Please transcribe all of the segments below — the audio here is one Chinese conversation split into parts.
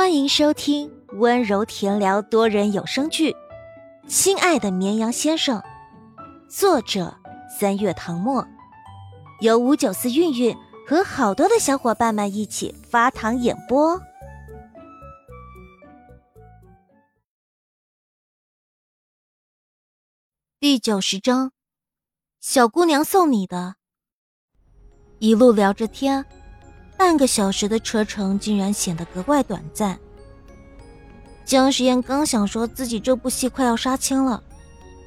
欢迎收听温柔甜聊多人有声剧《亲爱的绵羊先生》，作者三月唐末，由五九四韵韵和好多的小伙伴们一起发糖演播。第九十章，小姑娘送你的。一路聊着天。半个小时的车程竟然显得格外短暂。江时宴刚想说自己这部戏快要杀青了，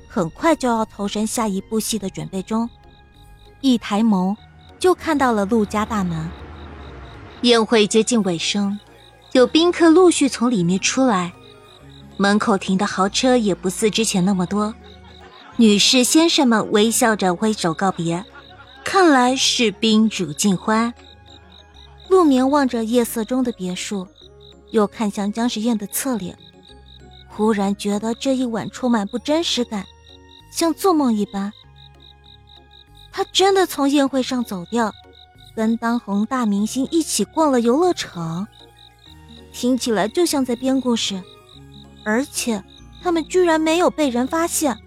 很快就要投身下一部戏的准备中，一抬眸就看到了陆家大门。宴会接近尾声，有宾客陆续从里面出来，门口停的豪车也不似之前那么多。女士先生们微笑着挥手告别，看来是宾主尽欢。陆眠望着夜色中的别墅，又看向江时宴的侧脸，忽然觉得这一晚充满不真实感，像做梦一般。他真的从宴会上走掉，跟当红大明星一起逛了游乐场，听起来就像在编故事，而且他们居然没有被人发现，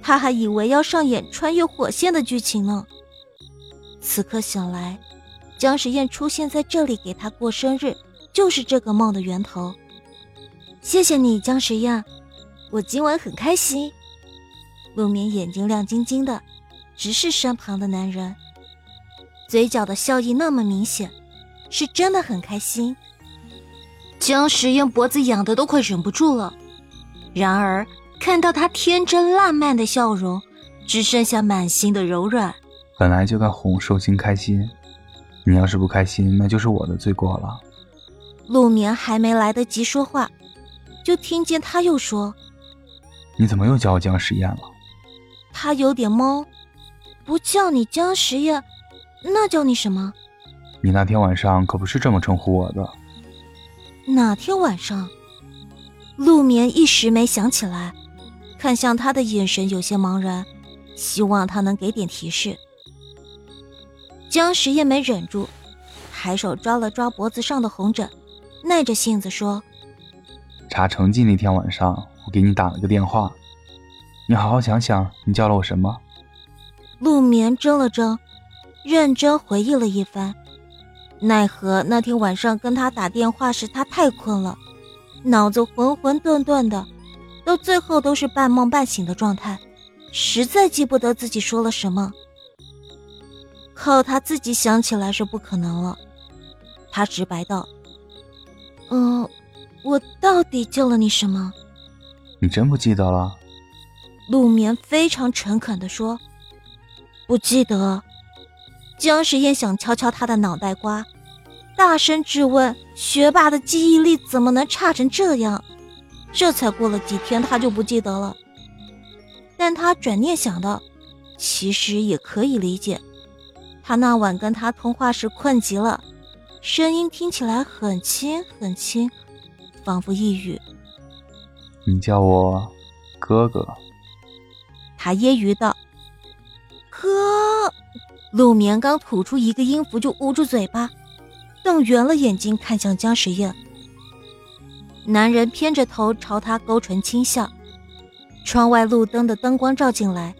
他还以为要上演穿越火线的剧情呢。此刻醒来。江时宴出现在这里给他过生日，就是这个梦的源头。谢谢你，江时宴，我今晚很开心。陆眠眼睛亮晶晶的，直视身旁的男人，嘴角的笑意那么明显，是真的很开心。江时宴脖子痒的都快忍不住了，然而看到他天真烂漫的笑容，只剩下满心的柔软。本来就该哄寿星开心。你要是不开心，那就是我的罪过了。陆眠还没来得及说话，就听见他又说：“你怎么又叫我江实验了？”他有点懵，不叫你江实验，那叫你什么？你那天晚上可不是这么称呼我的。哪天晚上？陆眠一时没想起来，看向他的眼神有些茫然，希望他能给点提示。江时也没忍住，抬手抓了抓脖子上的红疹，耐着性子说：“查成绩那天晚上，我给你打了个电话，你好好想想，你叫了我什么？”陆眠怔了怔，认真回忆了一番，奈何那天晚上跟他打电话时，他太困了，脑子混混沌沌的，到最后都是半梦半醒的状态，实在记不得自己说了什么。靠他自己想起来是不可能了，他直白道：“嗯，我到底救了你什么？你真不记得了？”陆眠非常诚恳地说：“不记得。”江时宴想敲敲他的脑袋瓜，大声质问：“学霸的记忆力怎么能差成这样？”这才过了几天，他就不记得了。但他转念想到，其实也可以理解。他那晚跟他通话时困极了，声音听起来很轻很轻，仿佛一语。你叫我哥哥。他揶揄道：“哥。”陆眠刚吐出一个音符就捂住嘴巴，瞪圆了眼睛看向江时宴。男人偏着头朝他勾唇轻笑，窗外路灯的灯光照进来。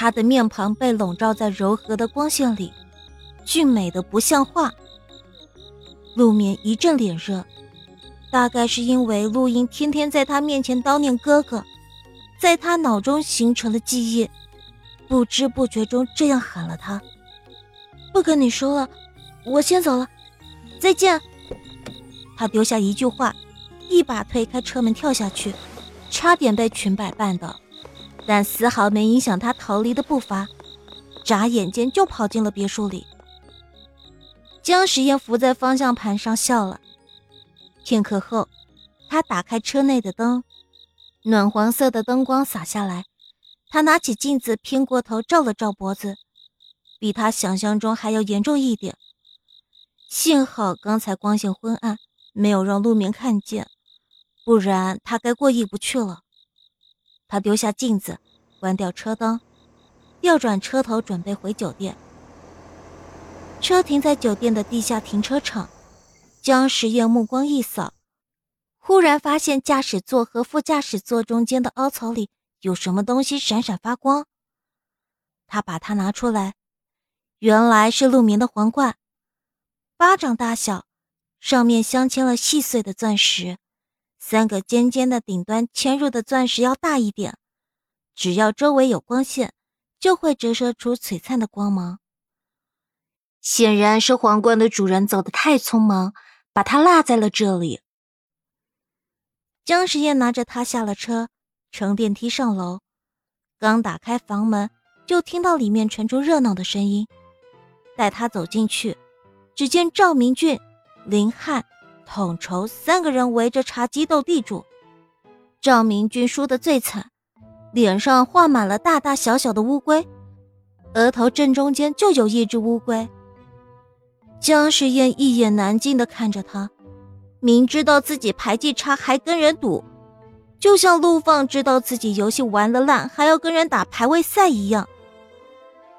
他的面庞被笼罩在柔和的光线里，俊美的不像话。陆眠一阵脸热，大概是因为陆英天天在他面前叨念哥哥，在他脑中形成了记忆，不知不觉中这样喊了他。不跟你说了，我先走了，再见。他丢下一句话，一把推开车门跳下去，差点被裙摆绊倒。但丝毫没影响他逃离的步伐，眨眼间就跑进了别墅里。江时宴伏在方向盘上笑了。片刻后，他打开车内的灯，暖黄色的灯光洒下来。他拿起镜子，偏过头照了照脖子，比他想象中还要严重一点。幸好刚才光线昏暗，没有让陆明看见，不然他该过意不去了。他丢下镜子，关掉车灯，调转车头，准备回酒店。车停在酒店的地下停车场，江时宴目光一扫，忽然发现驾驶座和副驾驶座中间的凹槽里有什么东西闪闪发光。他把它拿出来，原来是陆明的皇冠，巴掌大小，上面镶嵌了细碎的钻石，三个尖尖的顶端嵌入的钻石要大一点，只要周围有光线，就会折射出璀璨的光芒。显然是皇冠的主人走得太匆忙，把它落在了这里。江时宴拿着它下了车，乘电梯上楼，刚打开房门。就听到里面传出热闹的声音，带他走进去，只见赵明俊、林汉、统筹三个人围着茶几斗地主。赵明俊输得最惨，脸上画满了大大小小的乌龟，额头正中间就有一只乌龟。江时宴一言难尽地看着他，明知道自己牌技差还跟人赌，就像陆放知道自己游戏玩的烂还要跟人打排位赛一样。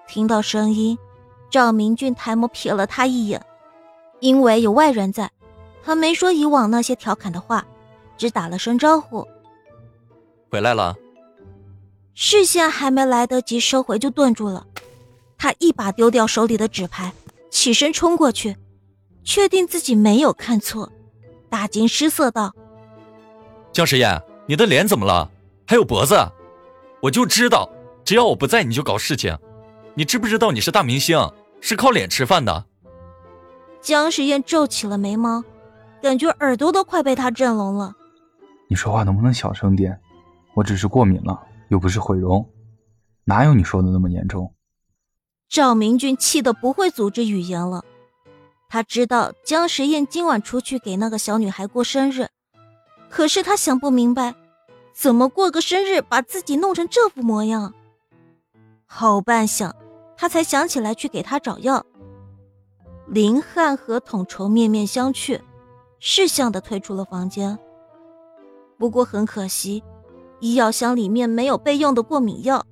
听到声音，赵明俊抬眸瞥了他一眼，因为有外人在，他没说以往那些调侃的话，只打了声招呼：“回来了。”视线还没来得及收回，就顿住了。他一把丢掉手里的纸牌，起身冲过去，确定自己没有看错，大惊失色道：“江时宴，你的脸怎么了？还有脖子？我就知道，只要我不在，你就搞事情。”你知不知道你是大明星，是靠脸吃饭的？江时宴皱起了眉毛，感觉耳朵都快被他震聋了。你说话能不能小声点？我只是过敏了，又不是毁容，哪有你说的那么严重？赵明俊气得不会组织语言了。他知道江时宴今晚出去给那个小女孩过生日，可是他想不明白，怎么过个生日把自己弄成这副模样。好半晌。他才想起来去给他找药。林汉和统筹面面相觑，识相的退出了房间。不过很可惜，医药箱里面没有备用的过敏药。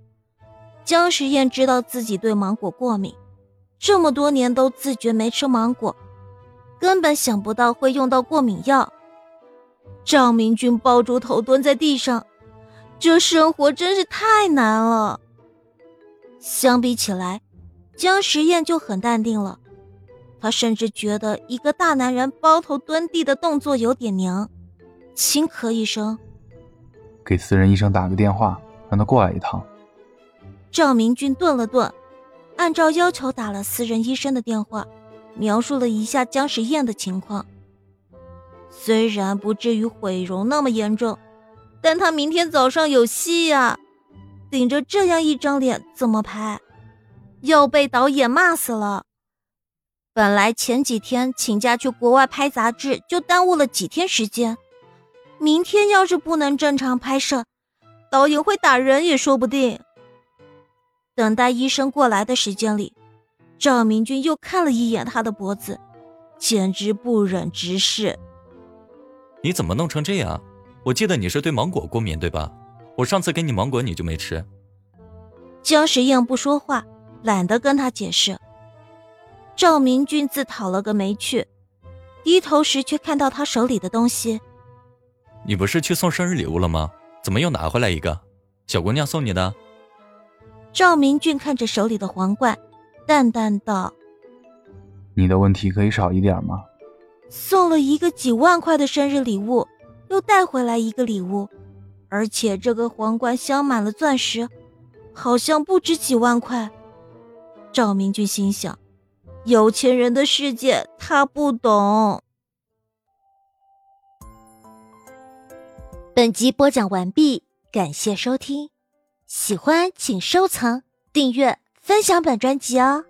江时宴知道自己对芒果过敏，这么多年都自觉没吃芒果，根本想不到会用到过敏药。赵明军抱住头蹲在地上，这生活真是太难了。相比起来，江时宴就很淡定了。他甚至觉得一个大男人包头蹲地的动作有点娘，轻咳一声：“给私人医生打个电话，让他过来一趟。”赵明俊顿了顿，按照要求打了私人医生的电话，描述了一下姜时宴的情况。虽然不至于毁容那么严重，但他明天早上有戏呀。顶着这样一张脸怎么拍？要被导演骂死了。本来前几天请假去国外拍杂志，就耽误了几天时间。明天要是不能正常拍摄，导演会打人也说不定。等待医生过来的时间里，赵明君又看了一眼他的脖子，简直不忍直视。你怎么弄成这样？我记得你是对芒果过敏，对吧？我上次给你芒果，你就没吃。江时宴不说话，懒得跟他解释。赵明俊自讨了个没趣，低头时却看到他手里的东西。你不是去送生日礼物了吗？怎么又拿回来一个？小姑娘送你的。赵明俊看着手里的皇冠，淡淡道：“你的问题可以少一点吗？”送了一个几万块的生日礼物，又带回来一个礼物。而且这个皇冠镶满了钻石，好像不值几万块。赵明俊心想：有钱人的世界他不懂。本集播讲完毕，感谢收听，喜欢请收藏、订阅、分享本专辑哦。